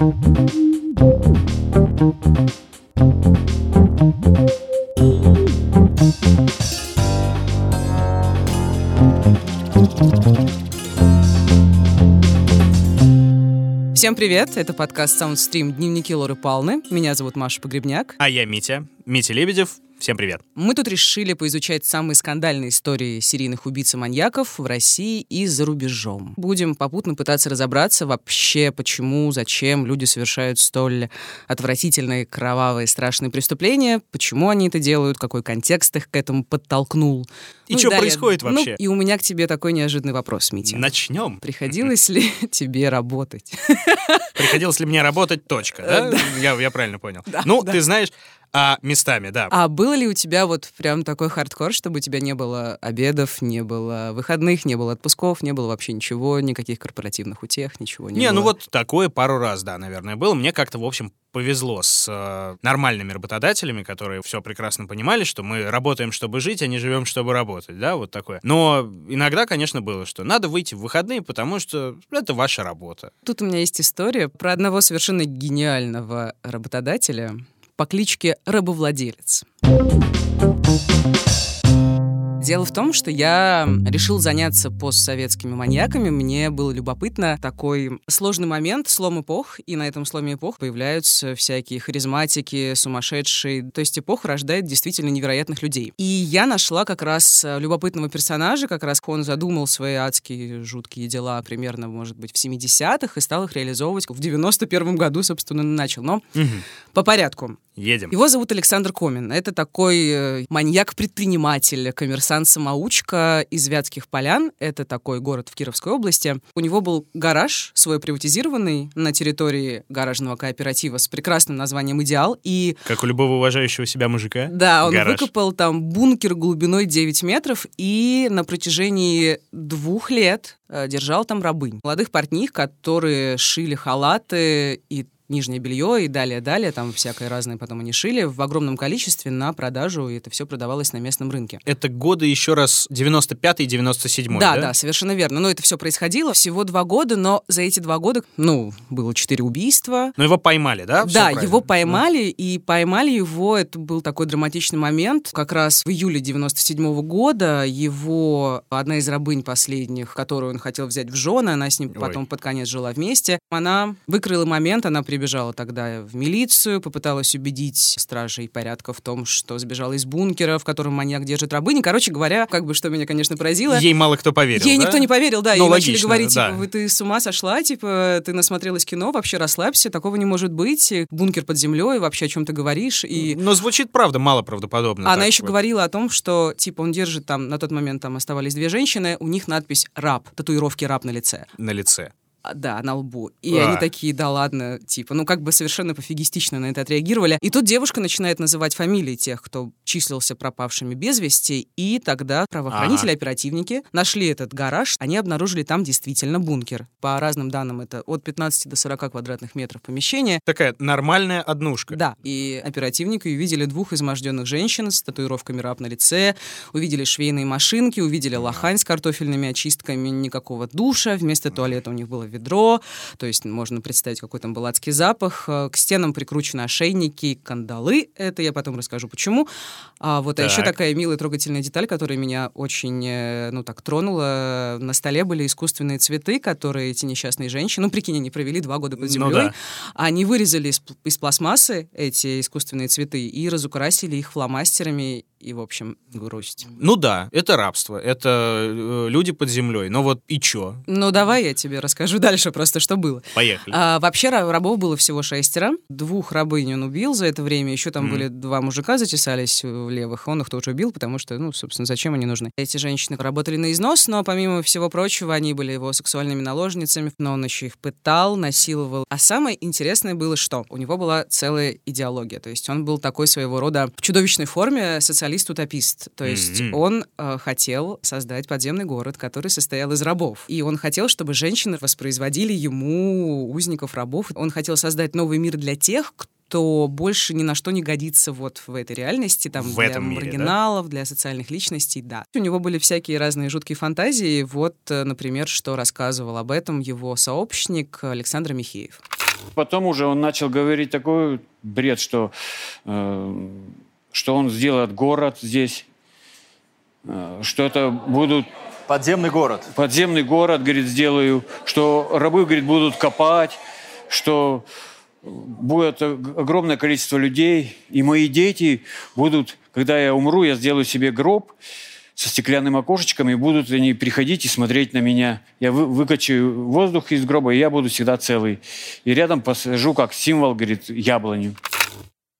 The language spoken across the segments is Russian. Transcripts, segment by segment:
Всем привет, это подкаст Soundstream «Дневники Лоры Палны». Меня зовут Маша Погребняк. А я Митя, Митя Лебедев. Всем привет. Мы тут решили поизучать самые скандальные истории серийных убийц и маньяков в России и за рубежом. Будем попутно пытаться разобраться вообще, почему, зачем люди совершают столь отвратительные, кровавые, страшные преступления, почему они это делают, какой контекст их к этому подтолкнул. И ну, что происходит ну, вообще? Ну, и у меня к тебе такой неожиданный вопрос, Митя. Начнем. Приходилось ли тебе работать? Приходилось ли мне работать, точка, да? Я, я правильно понял. Да, ну, да. ты знаешь, а местами, да. А было ли у тебя вот прям такой хардкор, чтобы у тебя не было обедов, не было выходных, не было отпусков, не было вообще ничего, никаких корпоративных утех, ничего не, не было? ну вот такое пару раз, да, наверное, было. Мне как-то, в общем, повезло с э, нормальными работодателями, которые все прекрасно понимали, что мы работаем, чтобы жить, а не живем, чтобы работать, да, вот такое. Но иногда, конечно, было, что надо выйти в выходные, потому что это ваша работа. Тут у меня есть история про одного совершенно гениального работодателя, по кличке Рабовладелец. Дело в том, что я решил заняться постсоветскими маньяками. Мне было любопытно такой сложный момент, слом эпох, и на этом сломе эпох появляются всякие харизматики, сумасшедшие. То есть эпоха рождает действительно невероятных людей. И я нашла как раз любопытного персонажа, как раз он задумал свои адские жуткие дела примерно, может быть, в 70-х и стал их реализовывать в 91-м году, собственно, начал. Но угу. По порядку. Едем. Его зовут Александр Комин. Это такой э, маньяк-предприниматель, коммерсант-самоучка из Вятских полян. Это такой город в Кировской области. У него был гараж свой приватизированный на территории гаражного кооператива с прекрасным названием «Идеал». И... Как у любого уважающего себя мужика. Да, он гараж. выкопал там бункер глубиной 9 метров и на протяжении двух лет э, держал там рабынь. Молодых портних, которые шили халаты и нижнее белье и далее-далее, там всякое разное потом они шили в огромном количестве на продажу, и это все продавалось на местном рынке. Это годы еще раз 95-й и 97-й, да, да? Да, совершенно верно. Но это все происходило всего два года, но за эти два года, ну, было четыре убийства. Но его поймали, да? Все да, правильно? его поймали, ну. и поймали его, это был такой драматичный момент, как раз в июле 97 -го года его одна из рабынь последних, которую он хотел взять в жены, она с ним Ой. потом под конец жила вместе, она выкрыла момент, она при прибежала тогда в милицию, попыталась убедить стражей порядка в том, что сбежала из бункера, в котором маньяк держит рабыни. Короче говоря, как бы что меня, конечно, поразило. Ей мало кто поверил, Ей да? никто не поверил, да. Ну, Ей логично, начали говорить, да. типа, ты с ума сошла, типа, ты насмотрелась кино, вообще расслабься, такого не может быть. Бункер под землей, вообще о чем ты говоришь. И... Но звучит, правда, мало правдоподобно. Она еще вот. говорила о том, что, типа, он держит там, на тот момент там оставались две женщины, у них надпись «раб», татуировки «раб» на лице. На лице. А, да, на лбу. И а. они такие, да ладно, типа, ну как бы совершенно пофигистично на это отреагировали. И тут девушка начинает называть фамилии тех, кто числился пропавшими без вести, и тогда правоохранители, ага. оперативники нашли этот гараж, они обнаружили там действительно бункер. По разным данным это от 15 до 40 квадратных метров помещения. Такая нормальная однушка. Да, и оперативники увидели двух изможденных женщин с татуировками раб на лице, увидели швейные машинки, увидели лохань с картофельными очистками, никакого душа, вместо туалета у них было ведро, то есть можно представить, какой там был адский запах. Э, к стенам прикручены ошейники, кандалы, это я потом расскажу, почему. А вот так. а еще такая милая трогательная деталь, которая меня очень, э, ну так, тронула. На столе были искусственные цветы, которые эти несчастные женщины, ну прикинь, они провели два года под землей, ну, да. они вырезали из, из пластмассы эти искусственные цветы и разукрасили их фломастерами и, в общем, грусть. Ну да, это рабство, это э, люди под землей. Но вот и чё? Ну давай я тебе расскажу дальше просто, что было. Поехали. А, вообще рабов было всего шестеро. Двух рабынь он убил за это время. Еще там mm. были два мужика затесались в левых. Он их тоже убил, потому что, ну, собственно, зачем они нужны? Эти женщины работали на износ, но помимо всего прочего, они были его сексуальными наложницами. Но он еще их пытал, насиловал. А самое интересное было, что у него была целая идеология. То есть он был такой своего рода в чудовищной форме социалист-утопист. То есть mm-hmm. он э, хотел создать подземный город, который состоял из рабов. И он хотел, чтобы женщины воспроизводили ему узников рабов. Он хотел создать новый мир для тех, кто кто больше ни на что не годится вот в этой реальности, там, в для этом мире, маргиналов, да? для социальных личностей, да. У него были всякие разные жуткие фантазии. Вот, э, например, что рассказывал об этом его сообщник Александр Михеев. Потом уже он начал говорить такой бред, что, э, что он сделает город здесь, э, что это будут Подземный город. подземный город, говорит, сделаю, что рабы, говорит, будут копать, что будет огромное количество людей, и мои дети будут, когда я умру, я сделаю себе гроб со стеклянным окошечком, и будут они приходить и смотреть на меня. Я вы, выкачаю воздух из гроба, и я буду всегда целый. И рядом посажу как символ, говорит, яблоню.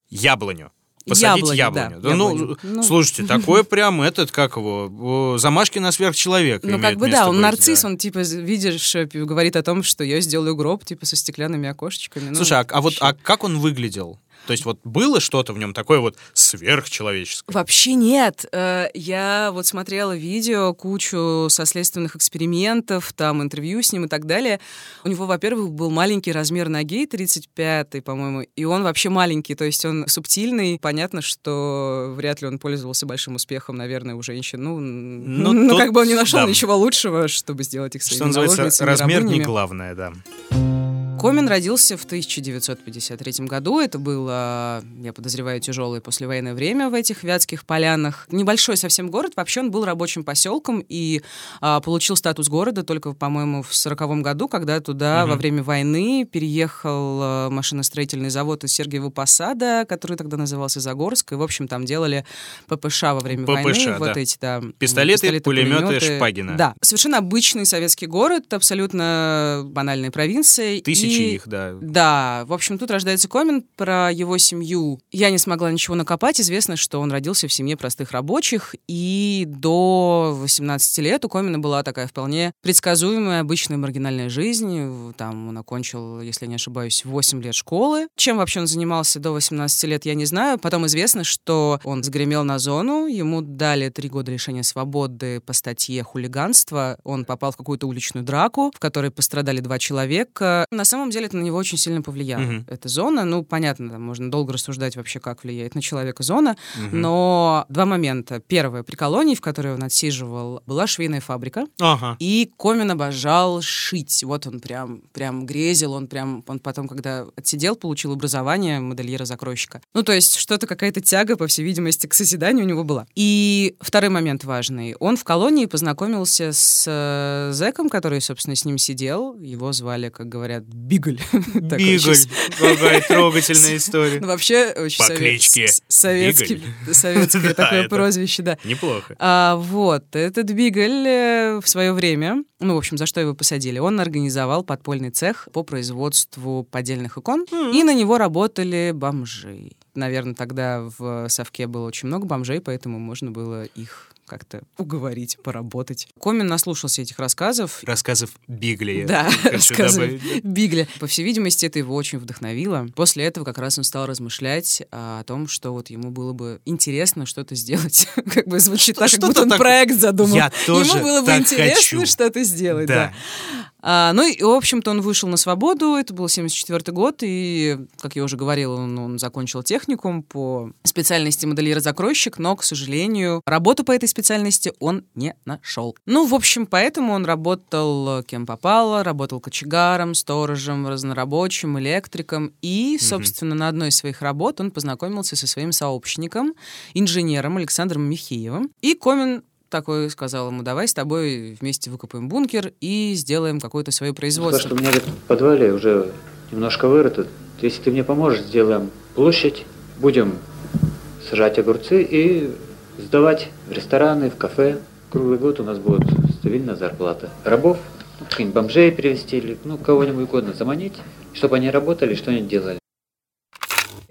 Яблоню. Посадить Яблоню, яблоню. да, ну, яблоню. Ну. слушайте, такое прям этот, как его, замашки на сверхчеловека Ну, как бы да, он быть, нарцисс, да. он типа, видишь, э, говорит о том, что я сделаю гроб, типа, со стеклянными окошечками. Ну, Слушай, а, а вот а как он выглядел? То есть вот было что-то в нем такое вот сверхчеловеческое? Вообще нет. Э, Я вот смотрела видео, кучу со следственных экспериментов, там интервью с ним и так далее. У него, во-первых, был маленький размер ноги, 35-й, по-моему, и он вообще маленький, то есть он субтильный. Понятно, что вряд ли он пользовался большим успехом, наверное, у женщин. Ну, Ну, ну, тут- как бы он не нашел да. ничего лучшего, чтобы сделать их Что своими называется, наложницами, размер не главное, да. Комин родился в 1953 году. Это было, я подозреваю, тяжелое послевоенное время в этих вятских полянах. Небольшой совсем город. Вообще он был рабочим поселком и а, получил статус города только, по-моему, в 40 году, когда туда Мгм. во время войны переехал а, машиностроительный завод из Сергиева Посада, который тогда назывался Загорск. И, в общем, там делали ППШ во время ППШ, войны. Вот да. эти, да. Пистолеты, пулеметы, пулеметы. Шпагина. Да. Совершенно обычный советский город, абсолютно банальная провинция. Тысячи И- их, да. да, в общем, тут рождается Комин про его семью. Я не смогла ничего накопать. Известно, что он родился в семье простых рабочих, и до 18 лет у Комина была такая вполне предсказуемая, обычная маргинальная жизнь. Там он окончил, если не ошибаюсь, 8 лет школы. Чем вообще он занимался до 18 лет, я не знаю. Потом известно, что он сгремел на зону, ему дали три года лишения свободы по статье хулиганство. Он попал в какую-то уличную драку, в которой пострадали два человека. На самом деле это на него очень сильно повлияло. Мгм. Эта зона, ну, понятно, там можно долго рассуждать вообще, как влияет на человека зона, Мгм. но два момента. Первое, при колонии, в которой он отсиживал, была швейная фабрика, Ага. и Комин обожал шить. Вот он прям, прям грезил, он прям, он потом, когда отсидел, получил образование модельера-закройщика. Ну, то есть что-то, какая-то тяга, по всей видимости, к созиданию у него была. И второй момент важный. Он в колонии познакомился с э, зэком, который, собственно, с ним сидел. Его звали, как говорят, Бигль. Бигль. Какая трогательная история. ну, вообще, очень По кличке советское такое прозвище, да. Неплохо. А, вот, этот Бигль э, в свое время, ну, в общем, за что его посадили, он организовал подпольный цех по производству поддельных икон, и на него работали бомжи. Наверное, тогда в Совке было очень много бомжей, поэтому можно было их как-то уговорить, поработать. Комин наслушался этих рассказов. Рассказов Бигли. Да, добавить. Бигля. По всей видимости, это его очень вдохновило. После этого как раз он стал размышлять а, о том, что вот ему было бы интересно что-то сделать. Как бы звучит так, как будто он проект задумал. Я тоже Ему было бы интересно что-то сделать, Да. да. А, ну и, в общем-то, он вышел на свободу, это был 74 год, и, как я уже говорила, он, он закончил техникум по специальности модельер-закройщик, но, к сожалению, работу по этой специальности он не нашел. Ну, в общем, поэтому он работал кем попало, работал кочегаром, сторожем, разнорабочим, электриком, и, собственно, на одной из своих работ он познакомился со своим сообщником, инженером Александром Михеевым, и Комин такой сказал ему, давай с тобой вместе выкопаем бункер и сделаем какое-то свое То, производство. что у меня говорит, в подвале уже немножко вырыто, то если ты мне поможешь, сделаем площадь, будем сажать огурцы и сдавать в рестораны, в кафе. Круглый год у нас будет стабильная зарплата. Рабов, ну, бомжей привезти, или ну, кого-нибудь угодно заманить, чтобы они работали, что они делали.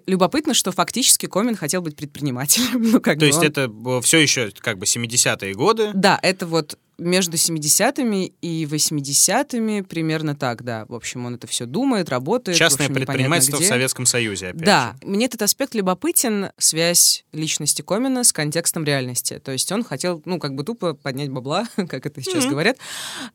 Любопытно, что фактически Комин хотел быть предпринимателем. Ну, как То бы есть он- это все еще как бы 70-е годы. Да, это вот между 70-ми и 80-ми примерно так, да. В общем, он это все думает, работает. в Частное общем, предпринимательство в где. Советском Союзе, опять Да, же. мне этот аспект любопытен, связь личности Комина с контекстом реальности. То есть он хотел, ну, как бы тупо поднять бабла, как это сейчас Мгм. говорят,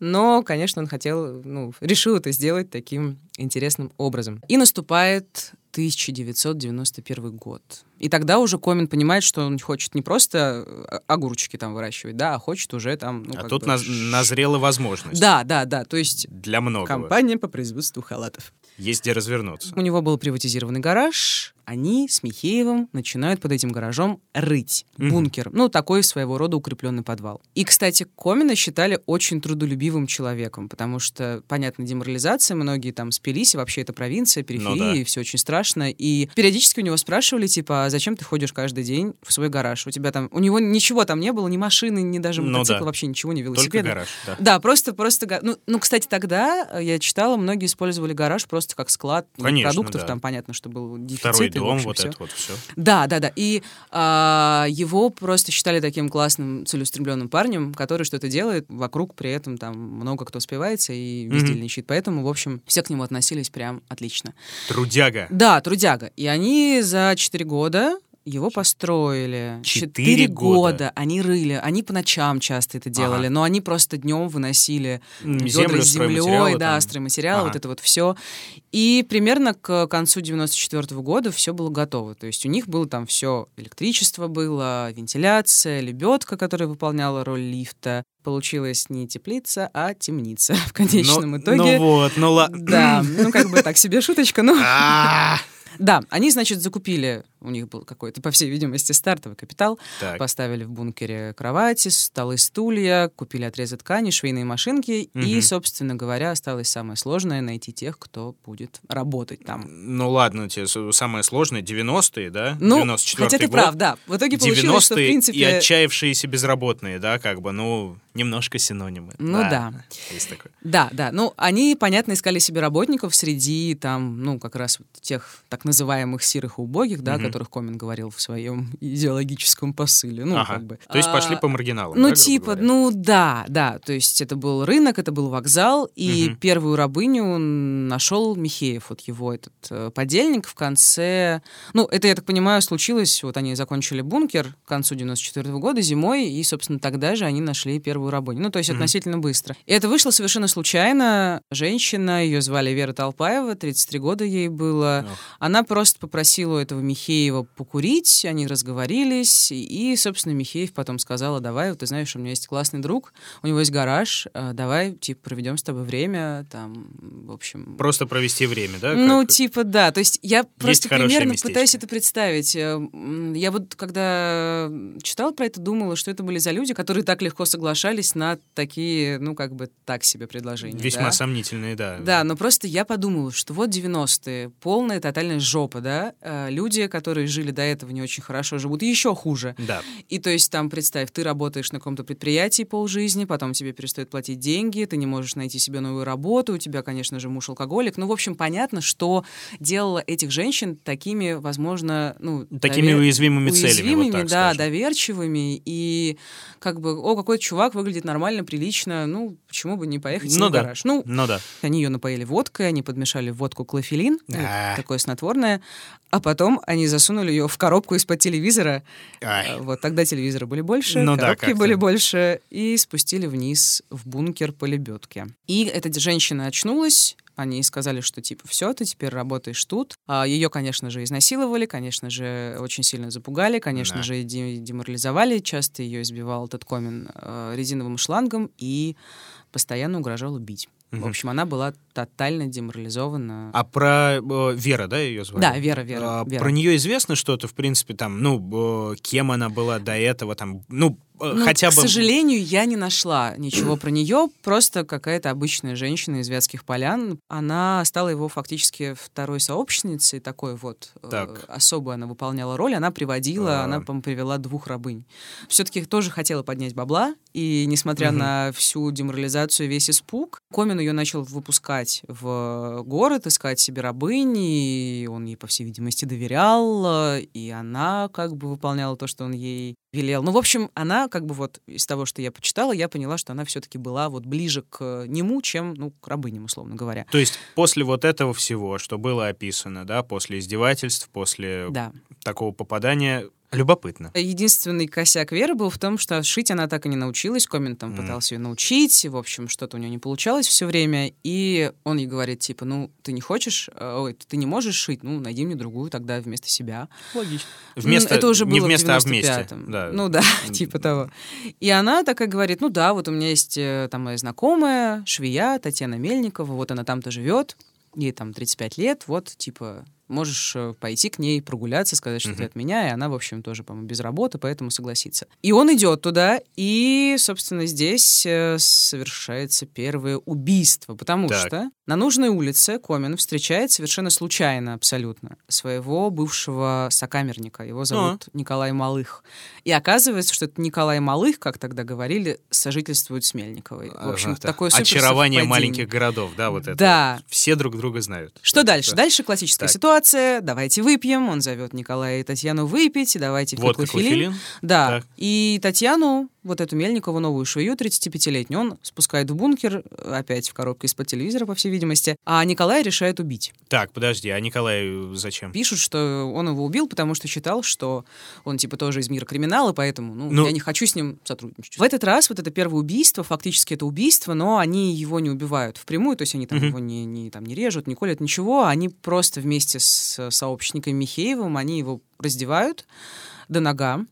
но, конечно, он хотел, ну, решил это сделать таким интересным образом. И наступает 1991 год. И тогда уже Комин понимает, что он хочет не просто э, огурчики там выращивать, да, а хочет уже там... Ну, А тут бы назрела возможность. Да, да, да, то есть Для многого. компания по производству халатов. Есть где развернуться. У него был приватизированный гараж, они с Михеевым начинают под этим гаражом рыть Мгм. бункер. Ну, такой своего рода укрепленный подвал. И, кстати, Комина считали очень трудолюбивым человеком, потому что, понятно, деморализация, многие там спились, и вообще это провинция, периферия, Ну да. и все очень страшно. И периодически у него спрашивали, типа, а зачем ты ходишь каждый день в свой гараж? У тебя там... У него ничего там не было, ни машины, ни даже Ну мотоцикла, да. вообще ничего, ни Только велосипеда. гараж, да. Да, просто, просто... Ну, ну, кстати, тогда э, я читала, многие использовали гараж просто как склад ну, Конечно, продуктов. да. Там понятно, что был дефицит. Второй дом, вот всё. это вот все. Да, да, да. И а, его просто считали таким классным, целеустремленным парнем, который что-то делает, вокруг при этом там много кто успевается и бездельничает. Поэтому, в общем, все к нему относились прям отлично. Трудяга. Да, трудяга. И они за 4 года его построили. Четыре Четыре года. Они рыли. Они по ночам часто это делали, Ага. но они просто днем выносили землю, с землей, да, там. стройматериалы, Ага. вот это вот все. И примерно к концу 94 года все было готово. То есть у них было там все, электричество было, вентиляция, лебедка, которая выполняла роль лифта. Получилась не теплица, а темница в конечном Ну- итоге. Ну вот, ну ладно. Да, ну как бы так себе шуточка, но... А, Да, они, значит, закупили, у них был какой-то, по всей видимости, стартовый капитал, Так. поставили в бункере кровати, столы, стулья, купили отрезы ткани, швейные машинки, и, Мгм. собственно говоря, осталось самое сложное — найти тех, кто будет работать там. Ну ладно, тебе с- самое сложное 90-е, да? Ну, 94 хотя ты год. прав, да. В итоге получилось, что, в 90-е принципе... и отчаявшиеся безработные, да, как бы, ну, немножко синонимы. Ну да. Есть такое. Да, да. Ну, они, понятно, искали себе работников среди там, ну, как раз тех так называемых сирых и убогих, да, Мгм. Которых Комин говорил в своем идеологическом посыле. Ну, Ага. как бы. То есть А, пошли по маргиналам, Ну, да, типа, ну да, да. То есть это был рынок, это был вокзал, и Мгм. первую рабыню нашел Михеев, вот его этот э, подельник в конце... Ну, это, я так понимаю, случилось, вот они закончили бункер к концу 94 года зимой, и, собственно, тогда же они нашли первую рабыню. Ну, то есть Мгм. относительно быстро. И это вышло совершенно случайно. Женщина, ее звали Вера Толпаева, 33 года ей было. Ох. Она просто попросила у этого Михеева покурить, они разговорились, и, собственно, Михеев потом сказал, «А давай, вот ты знаешь, у меня есть классный друг, у него есть гараж, а, давай, типа, проведем с тобой время, там, в общем... Просто провести время, да? Ну, как- типа, да. То есть я просто хорошее примерно местечко. пытаюсь это представить. Э, Я вот, когда читала про это, думала, что это были за люди, которые так легко соглашались на такие, ну, как бы так себе предложения. Весьма да? сомнительные, да. Да, но просто я подумала, что вот 90-е, полная тотальная жопа, да? Э, Люди, которые жили до этого не очень хорошо, живут еще хуже. Да. И то есть там, представь, ты работаешь на каком-то предприятии полжизни, потом тебе перестают платить деньги, ты не можешь найти себе новую работу, у тебя, конечно же, муж алкоголик. Ну, в общем, понятно, что делало этих женщин такими, возможно, ну... Такими довер- уязвимыми целями, вот уязвимыми, так да, скажем. доверчивыми. И как бы, о, какой чувак выглядит нормально, прилично, ну, почему бы не поехать Ну в да. гараж? Ну, Ну да. они ее напоили водкой, они подмешали в водку клофелин, ну, А. такое снотворное, а потом они засунули ее в коробку из-под телевизора. Ай. А, Вот тогда телевизоры были больше, Ну да, коробки как-то. были больше, и спустили вниз в бункер по лебедке. И эта женщина очнулась. Они сказали, что типа все, ты теперь работаешь тут. А ее, конечно же, изнасиловали, конечно же, очень сильно запугали, конечно Да. же, де- деморализовали. Часто ее избивал этот комин э, резиновым шлангом и постоянно угрожал убить. В Мгм. общем, она была тотально деморализована. А про э, Вера, да, ее звали? Да, Вера, Вера, А, Вера. Про нее известно что-то, в принципе, там, ну, э, кем она была до этого, там, ну, Ну, хотя к бы... сожалению, я не нашла ничего про нее. Просто какая-то обычная женщина из Вятских полян. Она стала его фактически второй сообщницей. Такой вот э, Так. особую она выполняла роль. Она приводила, А. она, привела двух рабынь. Все-таки тоже хотела поднять бабла. И несмотря Мгм. на всю деморализацию, весь испуг, Комин ее начал выпускать в город, искать себе рабынь. И он ей, по всей видимости, доверял. э, И она как бы выполняла то, что он ей велел. Ну, в общем, она как бы вот из того, что я почитала, я поняла, что она все-таки была вот ближе к нему, чем, ну, к рабыням, условно говоря. То есть после вот этого всего, что было описано, да, после издевательств, после Да. такого попадания, любопытно. Единственный косяк Веры был в том, что шить она так и не научилась. Комин там Мгм. пытался ее научить. В общем, что-то у нее не получалось все время. И он ей говорит, типа, ну, ты не хочешь, э, ой, ты не можешь шить, ну, найди мне другую тогда вместо себя. Логично. Ну, Вместо, это уже было не в вместо, а вместе. 95-м. Да. Ну да, типа того. И она такая говорит, ну да, вот у меня есть э, там моя знакомая, швея, Татьяна Мельникова, вот она там-то живет. ей там 35 лет, вот, типа, можешь э, пойти к ней прогуляться, сказать, что ты от меня, и она, в общем, тоже, по-моему, без работы, поэтому согласится. И он идет туда, и, собственно, здесь э, совершается первое убийство, потому Так. что на нужной улице Комин встречает совершенно случайно абсолютно своего бывшего сокамерника. Его зовут Николай Малых. И оказывается, что это Николай Малых, как тогда говорили, сожительствует с Мельниковой. В общем, Ага, такое так. Очарование маленьких городов, да, вот это. Да. Все друг друга знают. Что Да, дальше? да. Дальше классическая Так. ситуация. Давайте выпьем. Он зовет Николая и Татьяну выпить. Давайте Водка, фиклофилин. клофелин. Да. Так. И Татьяну, вот эту Мельникову, новую швею, 35-летнюю, он спускает в бункер, опять в коробке из-под телевизора, по всей видимости, а Николая решает убить. Так, подожди, а Николаю зачем? Пишут, что он его убил, потому что считал, что он типа тоже из мира криминала, поэтому ну, Ну- я не хочу с ним сотрудничать. В этот раз вот это первое убийство, фактически это убийство, но они его не убивают впрямую, то есть они там Мгм. его не, не, там, не режут, не колят, ничего, они просто вместе с сообщником Михеевым, они его раздевают до нога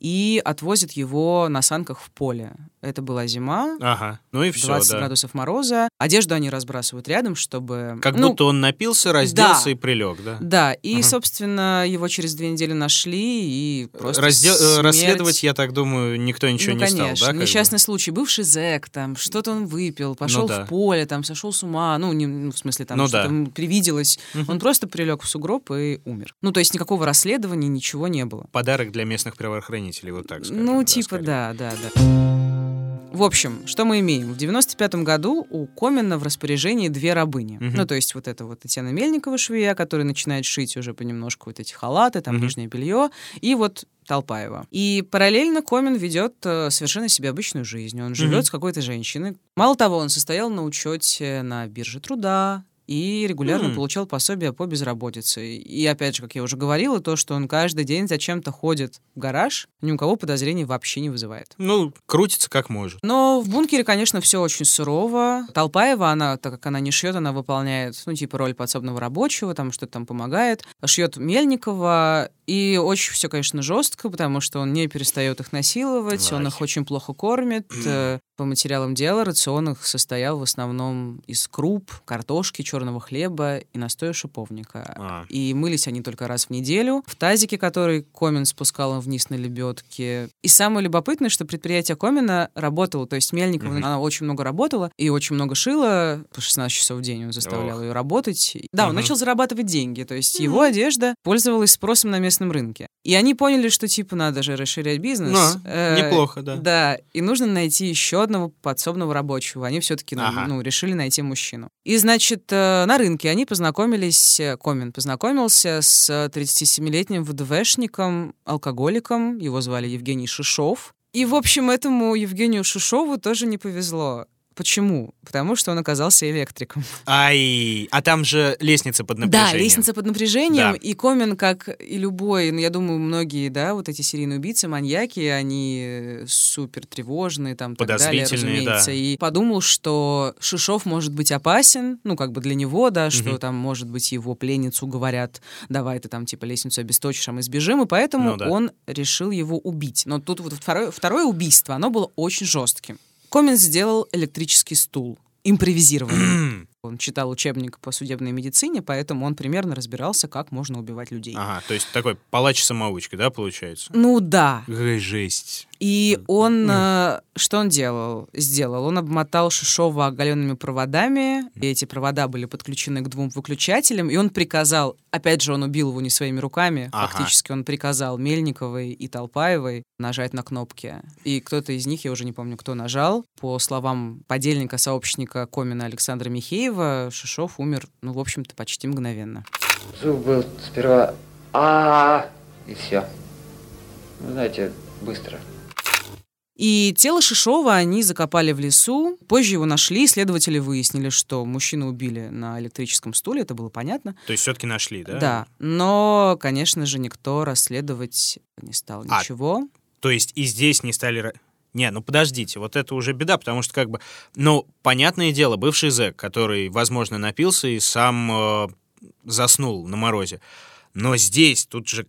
и отвозят его на санках в поле. Это была зима, Ага, ну и все, 20 да. градусов мороза. Одежду они разбрасывают рядом, чтобы... Как ну, будто он напился, разделся да. и прилег, да? да, и, Ага. собственно, его через две недели нашли, и просто Раздел- э, смерть. Расследовать, я так думаю, никто ничего ну, не конечно. стал, да? как бы? Несчастный случай. Бывший зэк, там, что-то он выпил, пошел да. в поле, там, сошел с ума, ну, не, ну, в смысле, там, Ну что-то да. привиделось. Мгм. Он просто прилег в сугроб и умер. Ну, то есть никакого расследования, ничего не было. Подарок для местных правоохранителей, вот так скажем. ну, типа, да, да, да. В общем, что мы имеем? В 95 году у Комина в распоряжении две рабыни. Мгм. Ну, то есть вот это вот Татьяна Мельникова, швея, которая начинает шить уже понемножку вот эти халаты, там, Мгм. нижнее белье, и вот Толпаева. И параллельно Комин ведет э, совершенно себе обычную жизнь. Он живет Мгм. с какой-то женщиной. Мало того, он состоял на учете на бирже труда, и регулярно М. получал пособие по безработице. И опять же, как я уже говорила, то, что он каждый день зачем-то ходит в гараж, ни у кого подозрений вообще не вызывает. Ну, крутится как может. Но в бункере, конечно, все очень сурово. Толпаева, она, так как она не шьет, она выполняет, ну, типа, роль подсобного рабочего, там что-то там помогает. Шьет Мельникова, и очень все, конечно, жестко, потому что он не перестает их насиловать, он Ай. их очень плохо кормит. Э, По материалам дела рацион их состоял в основном из круп, картошки, черного хлеба и настоя шиповника. А. И мылись они только раз в неделю. В тазике, который Комин спускал им вниз на лебедке. И самое любопытное, что предприятие Комина работало, то есть Мельникова, Мгм. она очень много работала и очень много шила, по 16 часов в день он заставлял Ох. ее работать. Да, он Мгм. начал зарабатывать деньги, то есть его одежда пользовалась спросом на местном рынке. И они поняли, что типа надо же расширять бизнес. Ну, Э, неплохо, да. Да, и нужно найти еще одного подсобного рабочего. Они все-таки Ага. ну, решили найти мужчину. И, значит, э, на рынке они познакомились, э, Комин познакомился с 37-летним ВДВшником, алкоголиком, его звали Евгений Шишов. И, в общем, этому Евгению Шишову тоже не повезло. Почему? Потому что он оказался электриком. Ай, а там же лестница под напряжением. Да, лестница под напряжением, Да. и Комин, как и любой, ну, я думаю, многие, да, вот эти серийные убийцы, маньяки, они э, супер тревожные, там, так далее, Подозрительные, да. разумеется. И подумал, что Шишов может быть опасен, ну, как бы для него, да, что Мгм. там, может быть, его пленницу говорят, давай ты там, типа, лестницу обесточишь, а мы сбежим, и поэтому Ну да. он решил его убить. Но тут вот второе, второе убийство, оно было очень жестким. Комин сделал электрический стул, импровизированный. Он читал учебник по судебной медицине, поэтому он примерно разбирался, как можно убивать людей. Ага, то есть такой палач-самоучка, да, получается? Ну да. Эй, жесть. И он, э, что он делал? Сделал. Он обмотал Шишова оголенными проводами. И эти провода были подключены к двум выключателям. И он приказал, опять же, он убил его не своими руками. Ага. Фактически он приказал Мельниковой и Толпаевой нажать на кнопки. И кто-то из них, я уже не помню, кто нажал. По словам подельника, сообщника Комина Александра Михеева, Шишов умер, ну, в общем-то, почти мгновенно. Зуб был сперва а и все. Ну, знаете, быстро. И тело Шишова они закопали в лесу. Позже его нашли, следователи выяснили, что мужчину убили на электрическом стуле, это было понятно. То есть все-таки нашли, да? Да. Но, конечно же, никто расследовать не стал А, ничего. То есть и здесь не стали... Не, ну подождите, вот это уже беда, потому что как бы... Ну, понятное дело, бывший зэк, который, возможно, напился и сам э, заснул на морозе. Но здесь, тут же,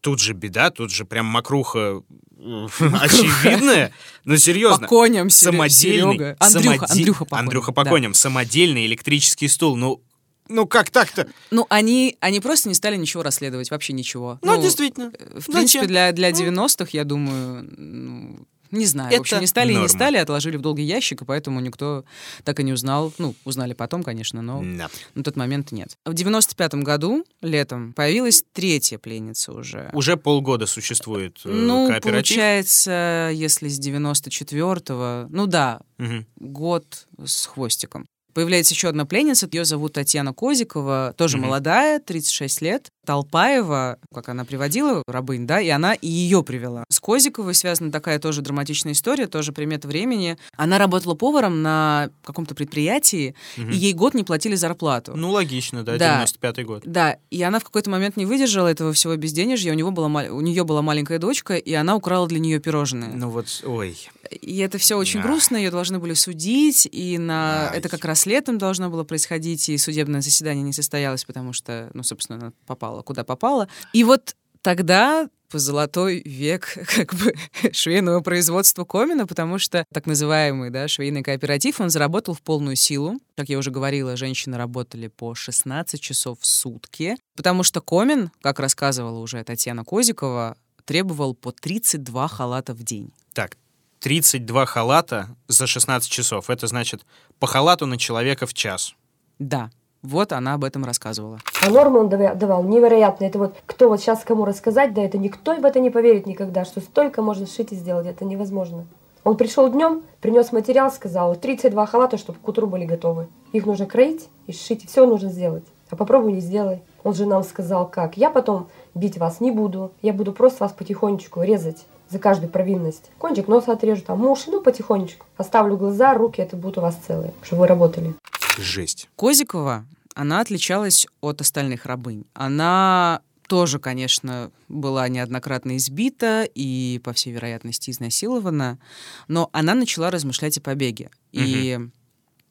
тут же беда, тут же прям мокруха э, очевидная. Ну, серьезно. По коням, самодельный, Серёга. Андрюха, самоде- Андрюха по коням, Андрюха по да. коням, самодельный электрический стул. Ну, Ну, как так-то? Ну, они, они просто не стали ничего расследовать, вообще ничего. Ну, действительно. В принципе, Зачем? для, для Ну. 90-х, я думаю, ну, не знаю. Это в общем, не стали и не норма. стали, отложили в долгий ящик, и поэтому никто так и не узнал. Ну, узнали потом, конечно, но Да. на тот момент нет. В 95-м году, летом, появилась третья пленница уже. Уже полгода существует э, Ну, кооператив. получается, если с 94-го, ну да, Мгм. год с хвостиком. Появляется еще одна пленница, ее зовут Татьяна Козикова, тоже Мгм. молодая, 36 лет. Толпаева, как она приводила рабынь, да, и она и ее привела. С Козиковой связана такая тоже драматичная история, тоже примета времени. Она работала поваром на каком-то предприятии, Мгм. и ей год не платили зарплату. Ну, логично, да, Да. 95-й год. Да, и она в какой-то момент не выдержала этого всего безденежья, у, него была, у нее была маленькая дочка, и она украла для нее пирожные. Ну вот, ой. И это все очень Да. грустно, ее должны были судить, и на Ай. это как раз летом должно было происходить, и судебное заседание не состоялось, потому что, ну, собственно, она попала куда попала. И вот тогда по золотой век как бы швейного производства Комина, потому что так называемый да, швейный кооператив, он заработал в полную силу. Как я уже говорила, женщины работали по 16 часов в сутки, потому что Комин, как рассказывала уже Татьяна Козикова, требовал по 32 халата в день. Так, 32 халата за 16 часов. Это значит по халату на человека в час. Да, вот она об этом рассказывала. А нормы он дава- давал невероятно. Это вот кто вот сейчас кому рассказать, да это никто в это не поверит никогда, что столько можно сшить и сделать. Это невозможно. Он пришел днем, принес материал, сказал, 32 халата, чтобы к утру были готовы. Их нужно кроить и сшить, все нужно сделать. А попробуй не сделай. Он же нам сказал, как. Я потом бить вас не буду. Я буду просто вас потихонечку резать за каждую провинность. Кончик носа отрежу, там уши, ну потихонечку. Оставлю глаза, руки, это будут у вас целые, чтобы вы работали. Жесть. Козикова, она отличалась от остальных рабынь. Она тоже, конечно, была неоднократно избита и, по всей вероятности, изнасилована, но она начала размышлять о побеге. И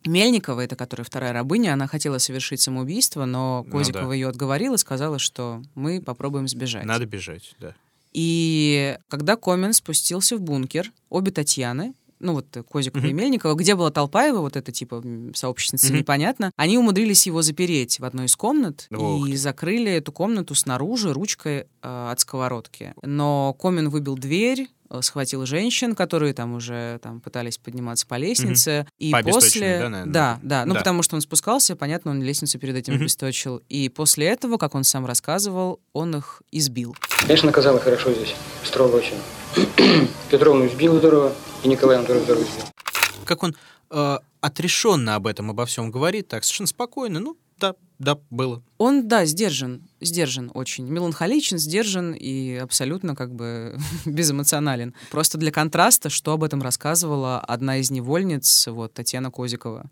Мельникова, это которая вторая рабыня, она хотела совершить самоубийство, но Ну Козикова да. ее отговорила, сказала, что мы попробуем сбежать. Надо бежать, да. И когда Комин спустился в бункер, обе Татьяны, ну вот э, Козикова и Мгм. Мельникова, где была Толпаева, вот эта типа сообщница, Мгм. непонятно, они умудрились его запереть в одной из комнат Ух и ты. закрыли эту комнату снаружи ручкой э, от сковородки. Но Комин выбил дверь, э, схватил женщин, которые там уже там пытались подниматься по лестнице, и По после, да, наверное? да, да, ну Да. потому что он спускался, понятно, он лестницу перед этим Мгм. обесточил, и после этого, как он сам рассказывал, он их избил. Конечно, наказала хорошо здесь, строго очень. Петровну избил здорово, и здорово избил. Как он э, отрешенно об этом, обо всем говорит, так совершенно спокойно. Ну, да, да, было. Он, да, сдержан, сдержан очень. Меланхоличен, сдержан и абсолютно как бы безэмоционален. Просто для контраста, что об этом рассказывала одна из невольниц, вот, Татьяна Козикова.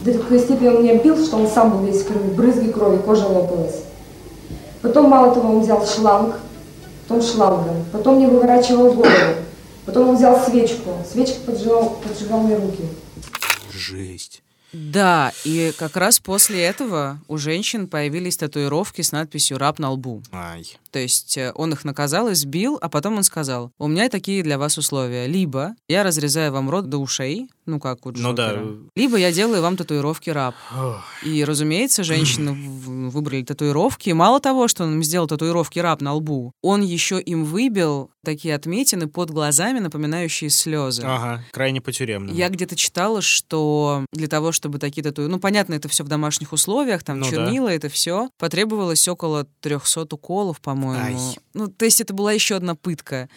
До такой степени он меня бил, что он сам был весь в крови, брызги крови, кожа лопалась. Потом, мало того, он взял шланг, потом шлангом, потом мне выворачивал голову, потом он взял свечку, свечка поджигал, поджигал мне руки. Жесть. Да, и как раз после этого у женщин появились татуировки с надписью «раб на лбу». Ай. То есть э, он их наказал, избил, а потом он сказал, у меня такие для вас условия. Либо я разрезаю вам рот до ушей, ну как у Ну да. Джокера, либо я делаю вам татуировки раб. И, разумеется, женщины выбрали татуировки. И мало того, что он им сделал татуировки раб на лбу, он еще им выбил такие отметины под глазами, напоминающие слезы. Ага, крайне по-тюремному. Я где-то читала, что для того, чтобы такие татуировки... Ну, понятно, это все в домашних условиях, там Ну да. чернила, это все. Потребовалось около 300 уколов, по-моему. Ай. Ну, то есть это была еще одна пытка.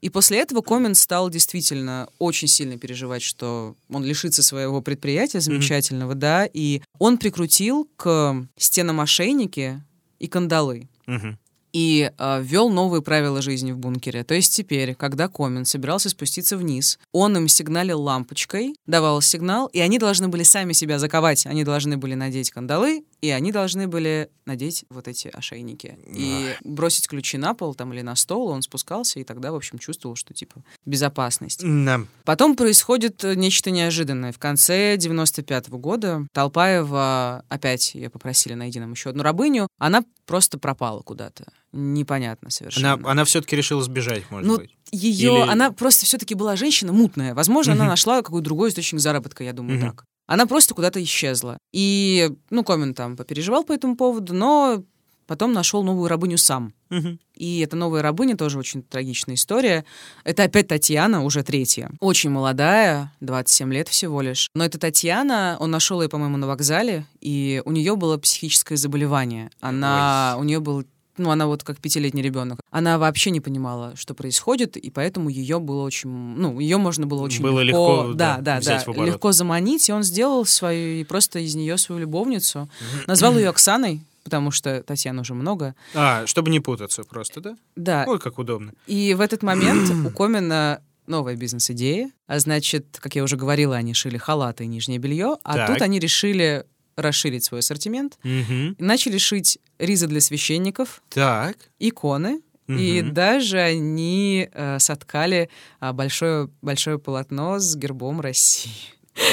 И после этого Комин стал действительно очень сильно переживать, что он лишится своего предприятия замечательного, да, и он прикрутил к стенам ошейники и кандалы Мгм. и э, ввел новые правила жизни в бункере. То есть теперь, когда Комин собирался спуститься вниз, он им сигналил лампочкой, давал сигнал, и они должны были сами себя заковать. Они должны были надеть кандалы, и они должны были надеть вот эти ошейники. И бросить ключи на пол там или на стол, он спускался, и тогда, в общем, чувствовал, что типа безопасность. Да. Потом происходит э, нечто неожиданное. В конце 95 года Толпаева, опять ее попросили найти нам еще одну рабыню, она просто пропала куда-то. Непонятно совершенно. Она, она все-таки решила сбежать, может ну, быть. ее, Или- она просто все-таки была женщина мутная. Возможно, она Мгм. нашла какой-то другой источник заработка, я думаю, Мгм. так. Она просто куда-то исчезла. И, ну, Комин там попереживал по этому поводу, но потом нашел новую рабыню сам. Мгм. И эта новая рабыня тоже очень трагичная история. Это опять Татьяна, уже третья. Очень молодая, 27 лет всего лишь. Но эта Татьяна, он нашел ее, по-моему, на вокзале, и у нее было психическое заболевание. Она, у нее был ну, она вот как пятилетний ребенок. Она вообще не понимала, что происходит, и поэтому ее было очень, ну, ее можно было очень Было легко, легко, да, да, да, да, легко заманить, и он сделал свою, и просто из нее свою любовницу, назвал ее Оксаной, потому что Татьяна уже много, А, чтобы не путаться просто, да? да, Ой, как удобно. и в этот момент у Комина новая бизнес-идея. А значит, как я уже говорила, они шили халаты и нижнее белье, а Так. тут они решили расширить свой ассортимент. И начали шить ризы для священников, Так. иконы. И Мгм. даже они э, соткали а, большое, большое полотно с гербом России.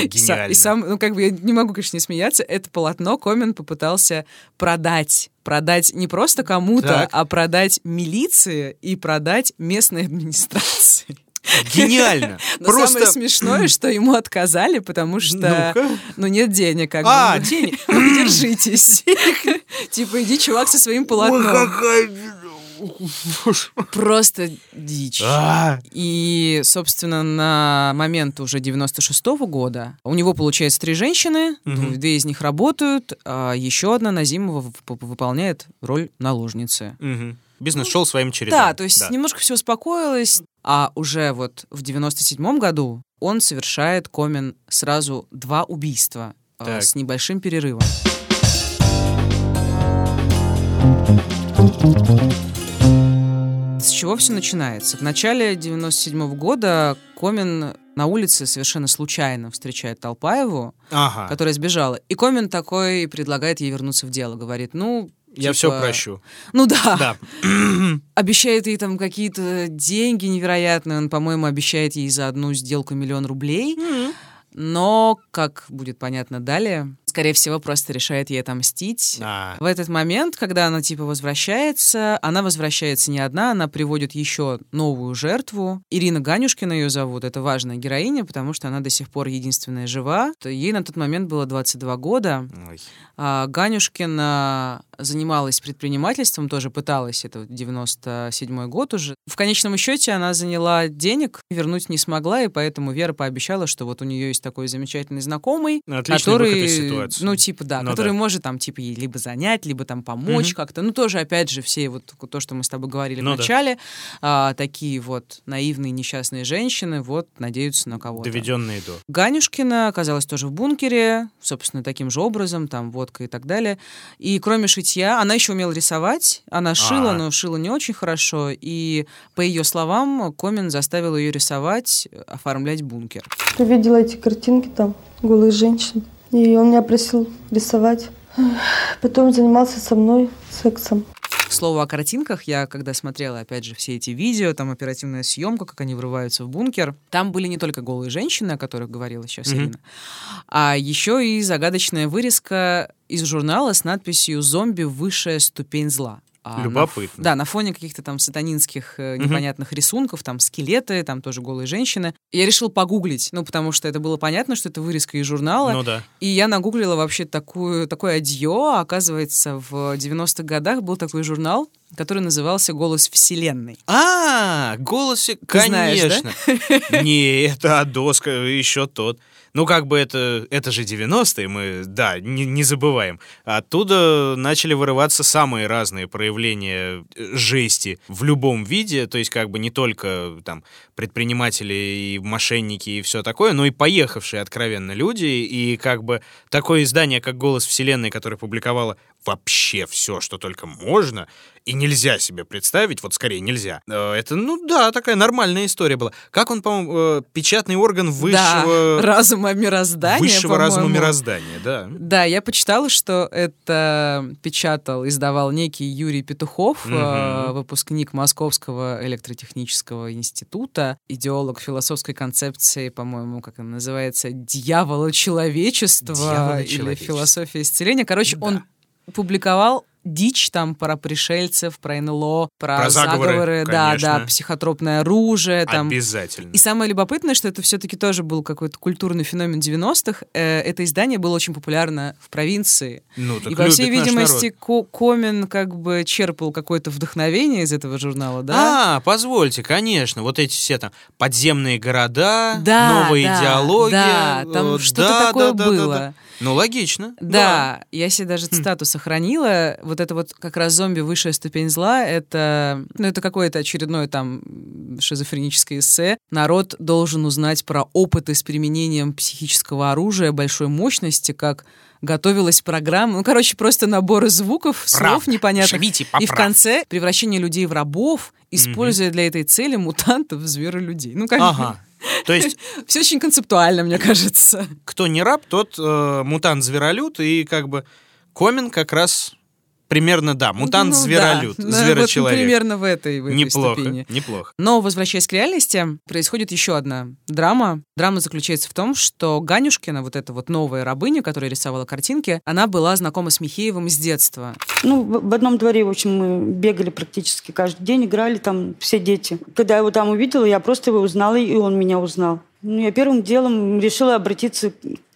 И Гениально. И сам, ну, как бы я не могу, конечно, не смеяться, это полотно Комин попытался продать. Продать не просто кому-то, а продать милиции и продать местной администрации. Гениально. Но Просто... самое смешное, что ему отказали, потому что ну нет денег, как А, бы. денег. Держитесь. Типа, иди, чувак, со своим полотном. Просто дичь. А, И, собственно, на момент уже 96-го года у него, получается, три женщины, две из них работают, а еще одна Назимова выполняет роль наложницы. Бизнес шел своим чередом. Да, то есть немножко все успокоилось, а уже вот в 97-м году он совершает Комин сразу два убийства э, с небольшим перерывом. С чего все начинается? В начале 97 года Комин на улице совершенно случайно встречает Толпаеву, Ага. которая сбежала. И Комин такой предлагает ей вернуться в дело. Говорит, ну... Я типа, все прощу. Ну да. Да. Обещает ей там какие-то деньги невероятные. Он, по-моему, обещает ей за одну сделку миллион рублей. Но, как будет понятно далее, скорее всего, просто решает ей отомстить. А, В этот момент, когда она типа возвращается, она возвращается не одна, она приводит еще новую жертву. Ирина Ганюшкина ее зовут, это важная героиня, потому что она до сих пор единственная жива. Ей на тот момент было 22 года. ой. А Ганюшкина занималась предпринимательством, тоже пыталась, это 97 год уже. В конечном счете она заняла денег, вернуть не смогла, и поэтому Вера пообещала, что вот у нее есть такой замечательный знакомый, Отличный который, ситуации. ну, типа, да, Ну который да. может там, типа, ей либо занять, либо там помочь Мгм. как-то. Ну, тоже, опять же, все вот то, что мы с тобой говорили Ну в да. начале, а, такие вот наивные несчастные женщины вот надеются на кого-то. Доведенные до. Ганюшкина оказалась тоже в бункере, собственно, таким же образом, там, водка и так далее. И кроме шитья, она еще умела рисовать. Она шила, А. но шила не очень хорошо. И, по ее словам, Комин заставил ее рисовать, оформлять бункер. Я видела эти картинки там, голых женщин. И он меня просил рисовать. Потом занимался со мной сексом. К слову о картинках, я когда смотрела, опять же, все эти видео, там оперативная съемка, как они врываются в бункер, там были не только голые женщины, о которых говорила сейчас Мгм. Ирина, а еще и загадочная вырезка из журнала с надписью «Зомби. Высшая ступень зла». А на Любопытно. Да, на фоне каких-то там сатанинских э, непонятных рисунков, там скелеты, там тоже голые женщины. Я решил погуглить, ну, потому что это было понятно, что это вырезка из журнала. Ну да. И я нагуглила вообще такую, такое адье. Оказывается, в 90-х годах был такой журнал, который назывался «Голос Вселенной». А, голосе, Ты знаешь, конечно. Не, это доска, еще тот. Ну, как бы это, это же 90-е, мы, да, не, не забываем. Оттуда начали вырываться самые разные проявления э, жести в любом виде, то есть как бы не только там предприниматели и мошенники и все такое, но и поехавшие откровенно люди, и как бы такое издание, как «Голос Вселенной», которое публиковало вообще все, что только можно, и нельзя себе представить, вот скорее нельзя. Э, Это, ну да, такая нормальная история была. Как он, по-моему, э, печатный орган Да, высшего, разума мироздания, высшего разума мироздания, да. Да, я почитала, что это печатал, издавал некий Юрий Петухов, э, выпускник Московского электротехнического института, идеолог философской концепции, по-моему, как она называется, дьявола человечества или философия исцеления. Короче, Да. он публиковал дичь там про пришельцев, про НЛО, про, Про заговоры, да, конечно. да, психотропное оружие. Там. Обязательно. И самое любопытное, что это все-таки тоже был какой-то культурный феномен 90-х. Э, это издание было очень популярно в провинции. Ну, так И, по всей видимости. Ко- Комин как бы черпал какое-то вдохновение из этого журнала, да? А, позвольте, конечно, вот эти все там подземные города, Да, новая да, идеология. да, там э, что-то да, такое да, да, да, было. да. Ну, логично. Да, я себе даже Хм. цитату сохранила. Вот это вот как раз зомби высшая ступень зла, это, ну, это какое-то очередное там шизофреническое эссе. Народ должен узнать про опыты с применением психического оружия большой мощности, как готовилась программа. Ну, короче, просто наборы звуков, слов Правда. непонятных. Живите И в конце превращение людей в рабов, используя для этой цели мутантов зверолюдей. Ну, как Ага. То есть, все очень концептуально, мне кажется. кто не раб, тот э, мутант-зверолюд, и как бы Комин как раз примерно, да, мутант-зверолюд, Ну, да. Ну, зверочеловек. Вот примерно в этой, в этой неплохо, ступени. неплохо. Но, возвращаясь к реальности, происходит еще одна драма. Драма заключается в том, что Ганюшкина, вот эта вот новая рабыня, которая рисовала картинки, она была знакома с Михеевым с детства. Ну, в в одном дворе, в общем, мы бегали практически каждый день, играли там все дети. Когда я его там увидела, я просто его узнала, и он меня узнал. Ну, я первым делом решила обратиться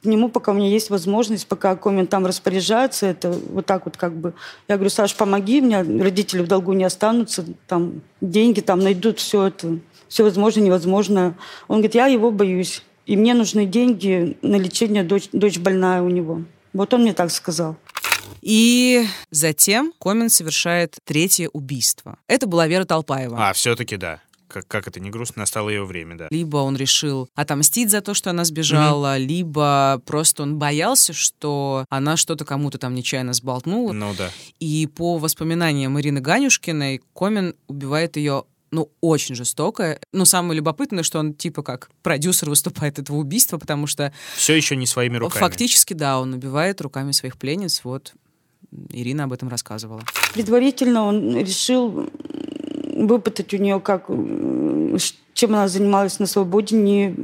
к нему, пока у меня есть возможность, пока Комин там распоряжается. Это вот так вот как бы... Я говорю, Саш, помоги мне, родители в долгу не останутся, там деньги там найдут, все это, все возможно, невозможно. Он говорит, я его боюсь, и мне нужны деньги на лечение, дочь, дочь больная у него. Вот он мне так сказал. И затем Комин совершает третье убийство. Это была Вера Толпаева. А, все-таки да. Как, как это не грустно, настало ее время, да. Либо он решил отомстить за то, что она сбежала, либо просто он боялся, что она что-то кому-то там нечаянно сболтнула. Ну да. И по воспоминаниям Ирины Ганюшкиной, Комин убивает ее ну, очень жестоко. Ну, самое любопытное, что он типа как продюсер выступает этого убийства, потому что Все еще не своими руками. фактически, да, он убивает руками своих пленниц. Вот Ирина об этом рассказывала. Предварительно он решил выпытать у нее, как, чем она занималась на свободе, не,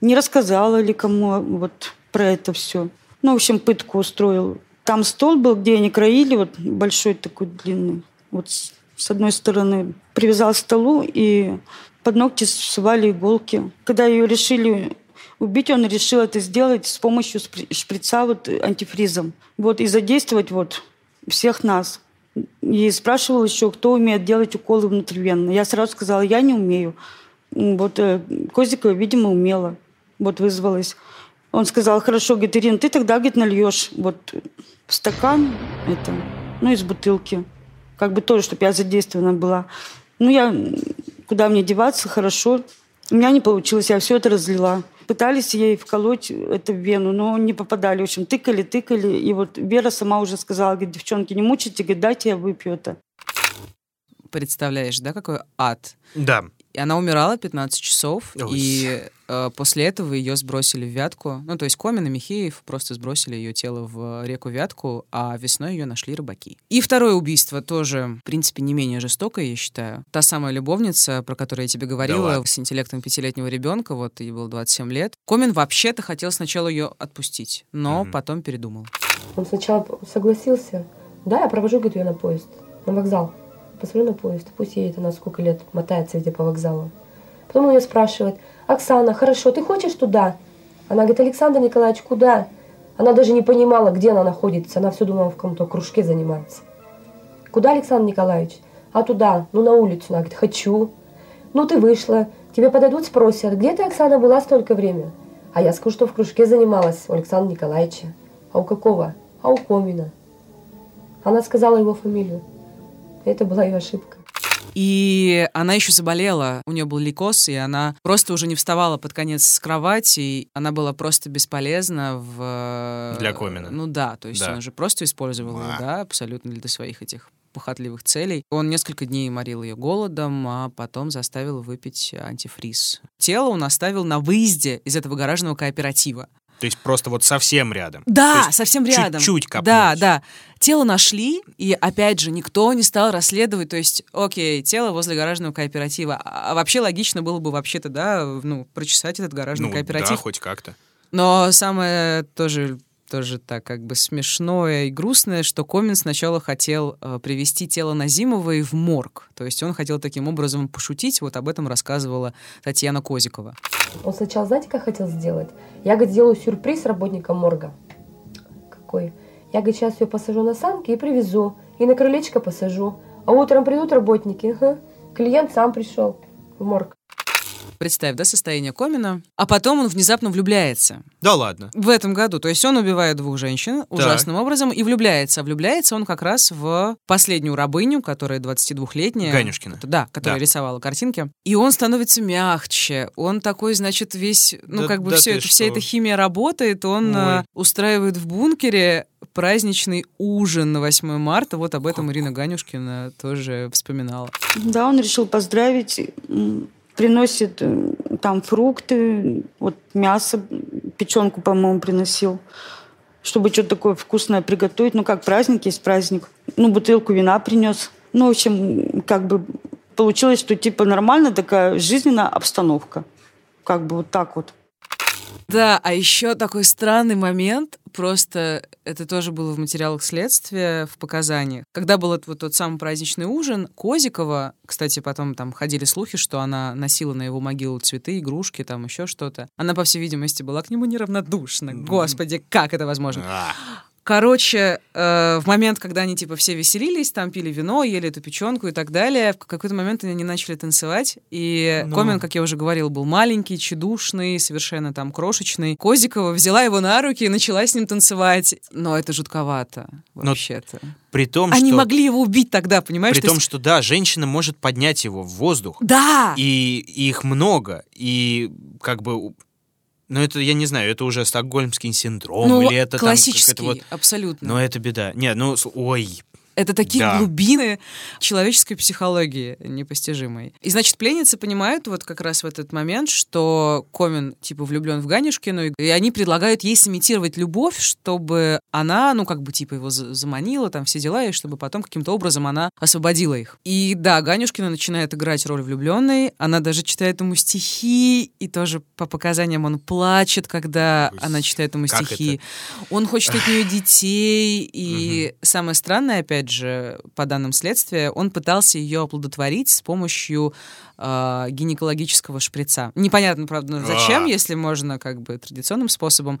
не рассказала ли кому вот про это все. Ну, в общем, пытку устроил. Там стол был, где они краили, вот большой такой длинный. Вот с, с одной стороны привязал к столу, и под ногти сшивали иголки. Когда ее решили убить, он решил это сделать с помощью шприца вот антифризом. Вот, и задействовать вот всех нас. И спрашивал еще, кто умеет делать уколы внутривенно. Я сразу сказала, я не умею. Вот э, Козикова, видимо, умела. Вот вызвалась. Он сказал, хорошо, говорит, Ирина, ты тогда, говорит, нальешь вот в стакан это, ну, из бутылки. Как бы тоже, чтобы я задействована была. Ну, я, куда мне деваться, хорошо. У меня не получилось, я все это разлила. Пытались ей вколоть это в вену, но не попадали. В общем, тыкали, тыкали. И вот Вера сама уже сказала, говорит, девчонки, не мучайте, говорит, дайте я выпью это. Представляешь, да, какой ад? Да. И она умирала 15 часов, Ой. и после этого ее сбросили в Вятку. Ну, то есть Комин и Михеев просто сбросили ее тело в реку Вятку, а весной ее нашли рыбаки. И второе убийство тоже, в принципе, не менее жестокое, я считаю. Та самая любовница, про которую я тебе говорила, ладно. с интеллектом пятилетнего ребенка, вот ей было 27 лет. Комин вообще-то хотел сначала ее отпустить, но Мгм. потом передумал. Он сначала согласился. Да, я провожу, говорит, ее на поезд, на вокзал. Посмотрю на поезд, пусть едет она сколько лет, мотается везде по вокзалу. Потом он ее спрашивает, Оксана, хорошо, ты хочешь туда? Она говорит, Александр Николаевич, куда? Она даже не понимала, где она находится. Она все думала, в каком-то кружке занимается. Куда, Александр Николаевич? А туда, ну на улицу. Она говорит, хочу. Ну ты вышла, тебе подойдут, спросят, где ты, Оксана, была столько время? А я скажу, что в кружке занималась у Александра Николаевича. А у какого? А у Комина. Она сказала его фамилию. Это была ее ошибка. И она еще заболела, у нее был лейкоз, и она просто уже не вставала под конец с кровати, и она была просто бесполезна в... Для Комина. Ну да, то есть Да. он же просто использовал ее, да, абсолютно для своих этих похотливых целей. Он несколько дней морил ее голодом, а потом заставил выпить антифриз. Тело он оставил на выезде из этого гаражного кооператива. То есть просто вот совсем рядом. Да, совсем рядом. Чуть-чуть копнуть. Да, да. Тело нашли, и опять же, никто не стал расследовать. То есть, окей, тело возле гаражного кооператива. А, а вообще логично было бы вообще-то, да, ну, прочесать этот гаражный Ну, кооператив. да, хоть как-то. Но самое тоже тоже так как бы смешное и грустное, что Комин сначала хотел э, привести тело Назимовой в морг. То есть он хотел таким образом пошутить. Вот об этом рассказывала Татьяна Козикова. Он сначала, знаете, как хотел сделать? Я, говорит, сделаю сюрприз работникам морга. Какой? Я, говорит, сейчас ее посажу на санки и привезу. И на крылечко посажу. А утром придут работники. Ага. Клиент сам пришел в морг. Представь, да, состояние Комина. А потом он внезапно влюбляется. Да ладно. В этом году. То есть он убивает двух женщин ужасным образом и влюбляется. А влюбляется он как раз в последнюю рабыню, которая 22-летняя. Ганюшкина. Да, которая Да. рисовала картинки. И он становится мягче. Он такой, значит, весь, ну, Да- как бы да все это, вся эта химия работает. Он Ой. э, устраивает в бункере праздничный ужин на 8 марта. Вот об этом Ирина Ганюшкина тоже вспоминала. Да, он решил поздравить, приносит э, там фрукты, вот мясо, печенку, по-моему, приносил, чтобы что-то такое вкусное приготовить. Ну, как праздник есть праздник. Ну, бутылку вина принес. Ну, в общем, как бы получилось, что типа нормально такая жизненная обстановка. Как бы вот так вот. Да, а еще такой странный момент, просто это тоже было в материалах следствия, в показаниях. Когда был вот тот самый праздничный ужин, Козикова, кстати, потом там ходили слухи, что она носила на его могилу цветы, игрушки, там еще что-то. Она, по всей видимости, была к нему неравнодушна. Господи, как это возможно? Короче, э, в момент, когда они типа все веселились, там пили вино, ели эту печенку и так далее, в какой-то момент они начали танцевать, и Ну. Комин, как я уже говорил, был маленький, чедушный, совершенно там крошечный. Козикова взяла его на руки и начала с ним танцевать. Но это жутковато, Но вообще-то. При том, Они что... могли его убить тогда, понимаешь? При То том, есть- что да, женщина может поднять его в воздух, Да! и их много, и как бы... у- Ну, это, я не знаю, это уже стокгольмский синдром, ну, или это там классический, вот... абсолютно. Но это беда. Не, ну, ой, Это такие Да. глубины человеческой психологии непостижимой. И, значит, пленницы понимают вот как раз в этот момент, что Комин, типа, влюблен в Ганюшкину, и- они предлагают ей сымитировать любовь, чтобы она, ну, как бы, типа, его за- заманила, там, все дела, и чтобы потом каким-то образом она освободила их. И, да, Ганюшкина начинает играть роль влюбленной, она даже читает ему стихи, и тоже по показаниям он плачет, когда Ой, она читает ему как стихи. Он хочет от нее детей, и самое странное, опять же, по данным следствия, он пытался ее оплодотворить с помощью э, гинекологического шприца. Непонятно, правда, зачем, А. если можно как бы традиционным способом.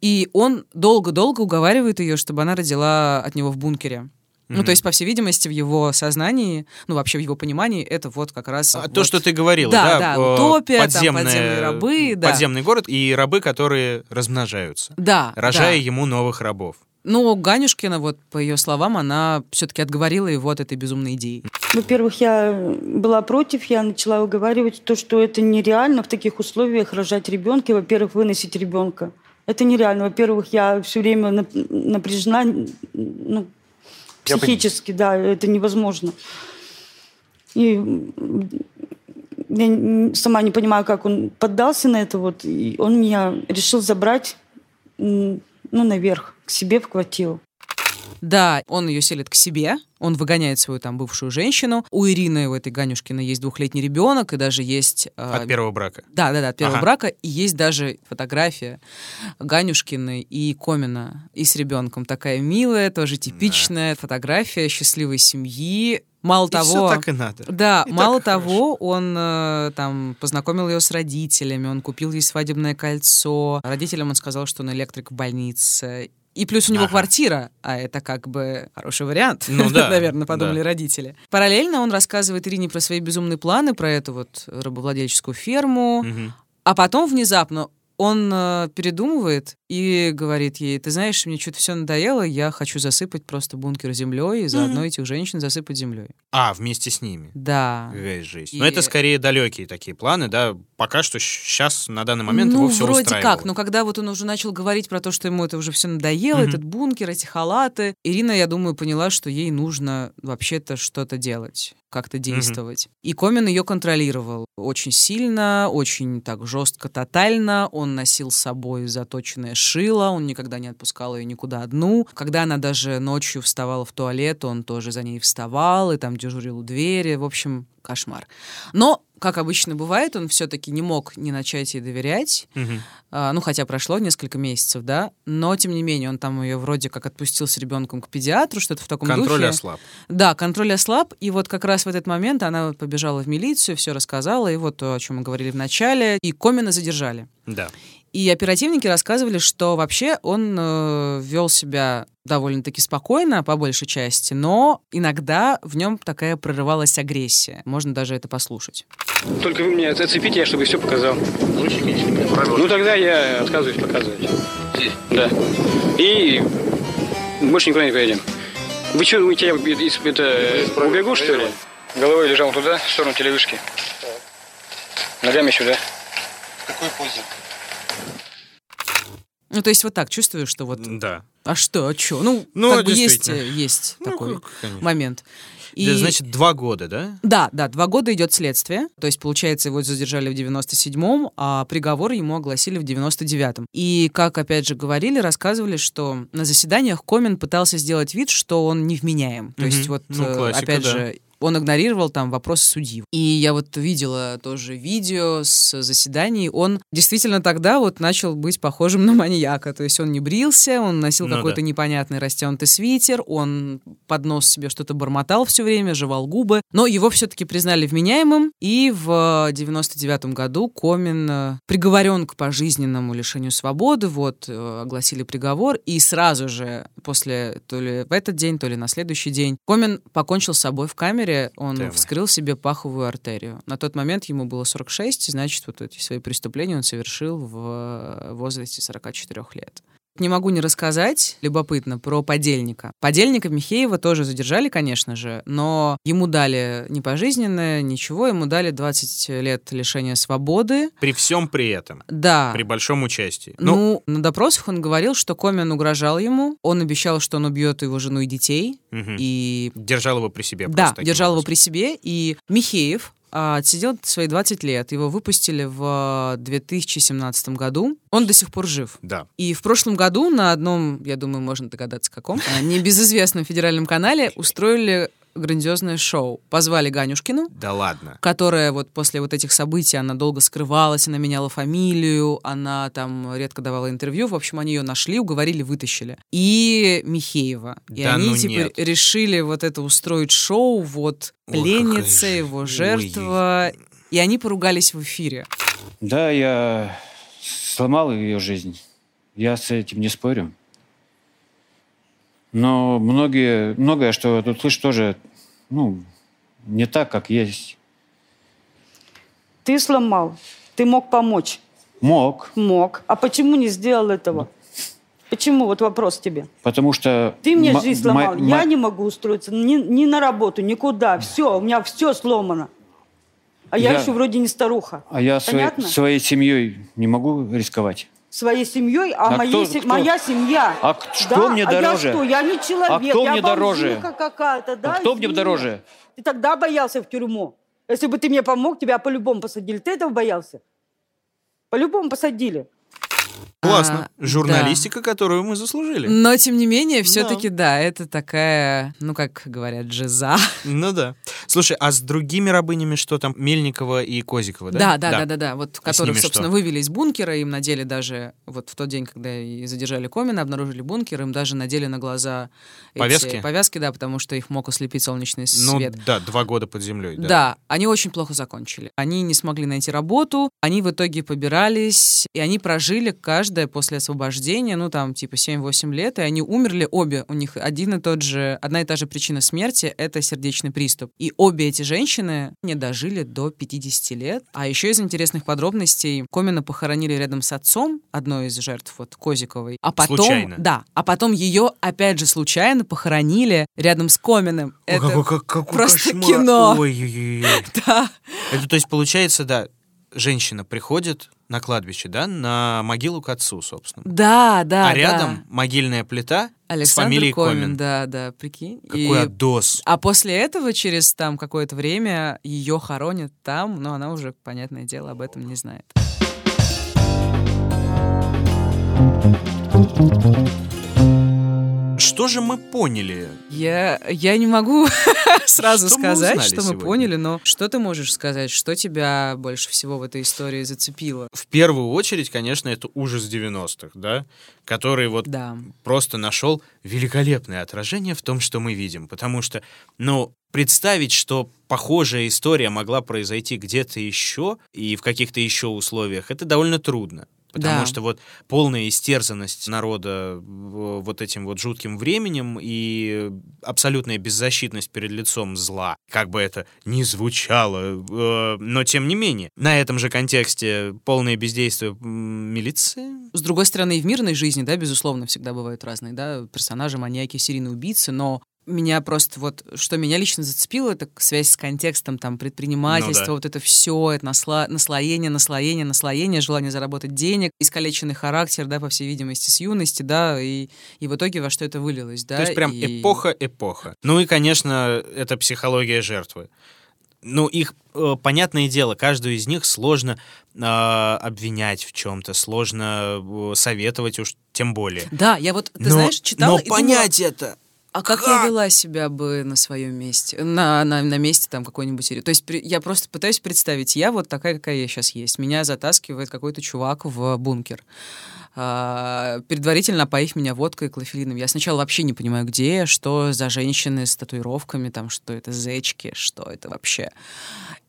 И он долго-долго уговаривает ее, чтобы она родила от него в бункере. Ну, то есть, по всей видимости, в его сознании, ну, вообще в его понимании, это вот как раз... А вот- То, что ты говорила, Да, да, да, э, утопия, там, подземная- подземные рабы, да. Подземный город и рабы, которые размножаются, Да, рожая да. ему новых рабов. Но Ганюшкина, вот по ее словам, она все-таки отговорила его от этой безумной идеи. Во-первых, я была против, я начала уговаривать то, что это нереально в таких условиях рожать ребенка, и, во-первых, выносить ребенка. Это нереально. Во-первых, я все время нап- напряжена, ну, Я психически, да, это невозможно. И я сама не понимаю, как он поддался на это, вот, и он меня решил забрать, ну, наверх, к себе в квартиру. Да, он ее селит к себе, он выгоняет свою там бывшую женщину. У Ирины, у этой Ганюшкиной, есть двухлетний ребенок, и даже есть... э, От первого брака. Да, да, да, от первого Ага. брака. И есть даже фотография Ганюшкины и Комина, и с ребенком. Такая милая, тоже типичная фотография счастливой семьи. Мало И того... всё так и надо. Да, И мало так того, он э, там познакомил ее с родителями, он купил ей свадебное кольцо. Родителям он сказал, что он электрик в больнице. И плюс у него Ага. квартира, а это как бы хороший вариант, Ну да, наверное, подумали да. родители. Параллельно он рассказывает Ирине про свои безумные планы, про эту вот рабовладельческую ферму, Мгм. а потом внезапно он э, передумывает и говорит ей, ты знаешь, мне что-то все надоело, я хочу засыпать просто бункер землей и заодно этих женщин засыпать землей. А, вместе с ними. Да. Какая жесть. И- Но это скорее далекие такие планы, да. Пока что сейчас, на данный момент, ну, его все вроде устраивало. как, но когда вот он уже начал говорить про то, что ему это уже все надоело, Мгм. этот бункер, эти халаты, Ирина, я думаю, поняла, что ей нужно вообще-то что-то делать, как-то действовать. И Комин ее контролировал очень сильно, очень так жестко, тотально. Он носил с собой заточенное шило, он никогда не отпускал ее никуда одну. Когда она даже ночью вставала в туалет, он тоже за ней вставал и там дежурил у двери. В общем, кошмар. Но как обычно бывает, он все-таки не мог не начать ей доверять. Мгм. А, ну, хотя прошло несколько месяцев, да. Но, тем не менее, он там ее вроде как отпустил с ребенком к педиатру, что-то в таком Контроль духе. ослаб. Да, контроль ослаб, и вот как раз в этот момент она вот побежала в милицию, все рассказала, и вот то, о чем мы говорили в начале, и Комина задержали. Да. И оперативники рассказывали, что вообще он э, вел себя довольно-таки спокойно, по большей части, но иногда в нем такая прорывалась агрессия. Можно даже это послушать. Только вы мне оцепите, я чтобы все показал. Ну тогда я отказываюсь показывать. Да. И больше никуда не поедем. Вы что, думаете, я это, убегу, что ли? Головой лежал туда, в сторону телевышки. Ногами сюда. Ну, то есть вот так чувствую, что вот, Да. а что, а что? Ну, Ну, как бы есть, э, есть Ну, такой конечно. момент. И... Да, Значит, два года, да? Да, да, два года идет следствие. То есть, получается, его задержали в 97-м, а приговор ему огласили в 99-м. И, как, опять же, говорили, рассказывали, что на заседаниях Комин пытался сделать вид, что он невменяем. То Мгм. есть, вот, Ну, э, классика, опять да. же, он игнорировал там вопросы судьи. И я вот видела тоже видео с заседаний. Он действительно тогда вот начал быть похожим на маньяка. То есть он не брился, он носил Ну какой-то да. непонятный растянутый свитер, он под нос себе что-то бормотал все время, жевал губы. Но его все-таки признали вменяемым, и в 99 году Комин э, приговорен к пожизненному лишению свободы, вот, э, огласили приговор, и сразу же после, то ли в этот день, то ли на следующий день, Комин покончил с собой в камере, он Ты мой. вскрыл себе паховую артерию. На тот момент ему было 46, значит, вот эти свои преступления он совершил в возрасте 44 лет. Не могу не рассказать, любопытно, про подельника. Подельника Михеева тоже задержали, конечно же, но ему дали не пожизненное, ничего, ему дали 20 лет лишения свободы. При всем при этом. Да. При большом участии. Ну, Ну, на допросах он говорил, что Комин угрожал ему, он обещал, что он убьет его жену и детей, мгм. и держал его при себе. да, держал его при себе. И Михеев отсидел свои 20 лет. Его выпустили в 2017 году. Он до сих пор жив. Да. И в прошлом году на одном, я думаю, можно догадаться каком, а, небезызвестном федеральном канале устроили грандиозное шоу. Позвали Ганюшкину, Да ладно. которая вот после вот этих событий, она долго скрывалась, она меняла фамилию, она там редко давала интервью. В общем, они ее нашли, уговорили, вытащили. И Михеева. И Да они ну теперь нет. решили вот это устроить шоу, вот Ой, пленница, какая его жертва. И они поругались в эфире. Да, я сломал ее жизнь. Я с этим не спорю. Но многие, многое, что я тут слышу, тоже ну, не так, как есть. Ты сломал. Ты мог помочь. Мог, Мог. А почему не сделал этого? Почему? Вот вопрос тебе. потому что... Ты мне жизнь сломал. Я не могу устроиться ни, ни на работу, никуда. Все, у меня все сломано. А я, Я- еще вроде не старуха. А я своей, Понятно? своей семьей не могу рисковать. Своей семьей, а, А моей кто- се- кто? моя семья. А что Да, мне а дороже? я что? Я не человек. А кто я мне дороже? какая-то, да? А кто мне дороже? Ты тогда боялся в тюрьму. Если бы ты мне помог, тебя по-любому посадили. Ты этого боялся? По-любому посадили. Классно. А, Журналистика, которую мы заслужили. Но, тем не менее, все-таки, да, это такая, ну, как говорят, джеза. Ну да. Слушай, а с другими рабынями что там? Мельникова и Козикова, да? Да, да, да, да, да. Вот А которых, собственно, что? вывели из бункера, им надели даже, вот в тот день, когда и задержали Комина, обнаружили бункер, им даже надели на глаза эти Повязки? повязки, да, потому что их мог ослепить солнечный Ну свет. да, два года под землей. Да. Да. они очень плохо закончили. Они не смогли найти работу, они в итоге побирались, и они прожили каждая после освобождения, ну там типа 7-8 лет, и они умерли обе. У них один и тот же, одна и та же причина смерти — это сердечный приступ. И обе эти женщины не дожили до 50 лет. А еще из интересных подробностей, Комина похоронили рядом с отцом одной из жертв, вот Козиковой. А потом, Случайно? да, а потом ее опять же случайно похоронили рядом с Коминым. Это какой, как- какой просто кошмар. кино. Ой-ой-ой. да. Это, то есть, получается, да, женщина приходит на кладбище, да, на могилу к отцу, собственно. Да, да, а да. рядом могильная плита с Александр фамилией Комин, Комин. да, да, прикинь. Какой И- отдос. А после этого, через там какое-то время, ее хоронят там, но она уже, понятное дело, об этом не знает. Что же мы поняли? Я, я не могу сразу Что мы сказать, узнали что мы сегодня? поняли, но что ты можешь сказать? Что тебя больше всего в этой истории зацепило? В первую очередь, конечно, это ужас 90-х, да, который вот Да. просто нашел великолепное отражение в том, что мы видим. Потому что, ну, представить, что похожая история могла произойти где-то еще и в каких-то еще условиях, это довольно трудно. Потому Да. что вот полная истерзанность народа вот этим вот жутким временем и абсолютная беззащитность перед лицом зла, как бы это ни звучало, э, но тем не менее, на этом же контексте полное бездействие милиции, С другой стороны, и в мирной жизни, да, безусловно, всегда бывают разные, да, персонажи, маньяки, серийные убийцы, но меня просто вот, что меня лично зацепило, это связь с контекстом, там, предпринимательство, Ну да. вот это все, это насла- наслоение, наслоение, наслоение, желание заработать денег, искалеченный характер, да, по всей видимости, с юности, да, и, и в итоге во что это вылилось, да. То есть прям и- эпоха-эпоха. Ну и, конечно, это психология жертвы. Ну, их, э, понятное дело, каждую из них сложно э, обвинять в чем-то, сложно э, советовать уж тем более. Да, я вот, ты но, знаешь, читала но и думала, понять это... А как, я вела себя бы на своем месте? На, на, на месте там какой-нибудь... То есть при- я просто пытаюсь представить, я вот такая, какая я сейчас есть. Меня затаскивает какой-то чувак в бункер. А, предварительно опоив меня водкой и клофелином. Я сначала вообще не понимаю, где я, что за женщины с татуировками, там, что это зечки, что это вообще.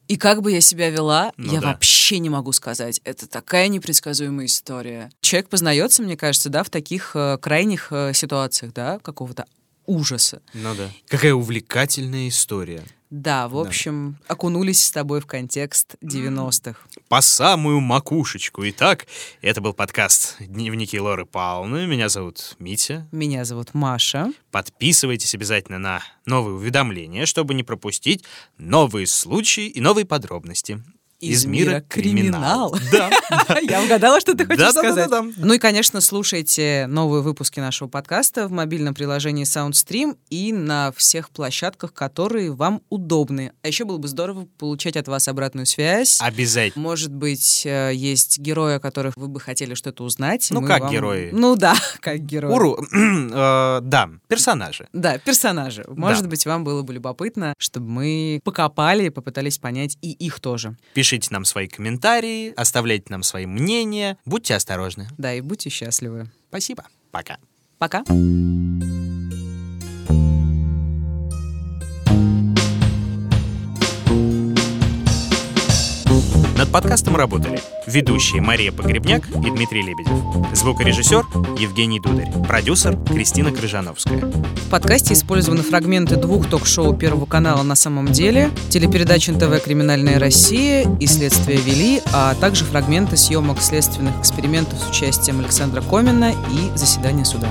И как бы я себя вела, Ну я да. вообще не могу сказать. Это такая непредсказуемая история. Человек познается, мне кажется, да, в таких э, крайних э, ситуациях, да, какого-то ужаса. Ну да. Какая увлекательная история. Да, в общем, окунулись с тобой в контекст 90-х. По самую макушечку. Итак, это был подкаст «Дневники Лоры Павловны». Меня зовут Митя. Меня зовут Маша. Подписывайтесь обязательно на новые уведомления, чтобы не пропустить новые случаи и новые подробности. Из мира криминал. Да. Я угадала, что ты хочешь сказать. Да-да-да-да. Ну и, конечно, слушайте новые выпуски нашего подкаста в мобильном приложении SoundStream и на всех площадках, которые вам удобны. А еще было бы здорово получать от вас обратную связь. Обязательно. Может быть, э, есть герои, о которых вы бы хотели что-то узнать. Ну, мы как вам- герои? Ну да, как герои. Уру, э, да, персонажи. Да, персонажи. Может Да. быть, вам было бы любопытно, чтобы мы покопали и попытались понять и их тоже. Пишите нам свои комментарии, оставляйте нам свои мнения. Будьте осторожны. Да, и будьте счастливы. Спасибо. Пока. Пока. Над подкастом работали ведущие Мария Погребняк и Дмитрий Лебедев, звукорежиссер Евгений Дударь, продюсер Кристина Крыжановская. В подкасте использованы фрагменты двух ток-шоу Первого канала «На самом деле», телепередач НТВ «Криминальная Россия» и «Следствие вели», а также фрагменты съемок следственных экспериментов с участием Александра Комина и заседания суда.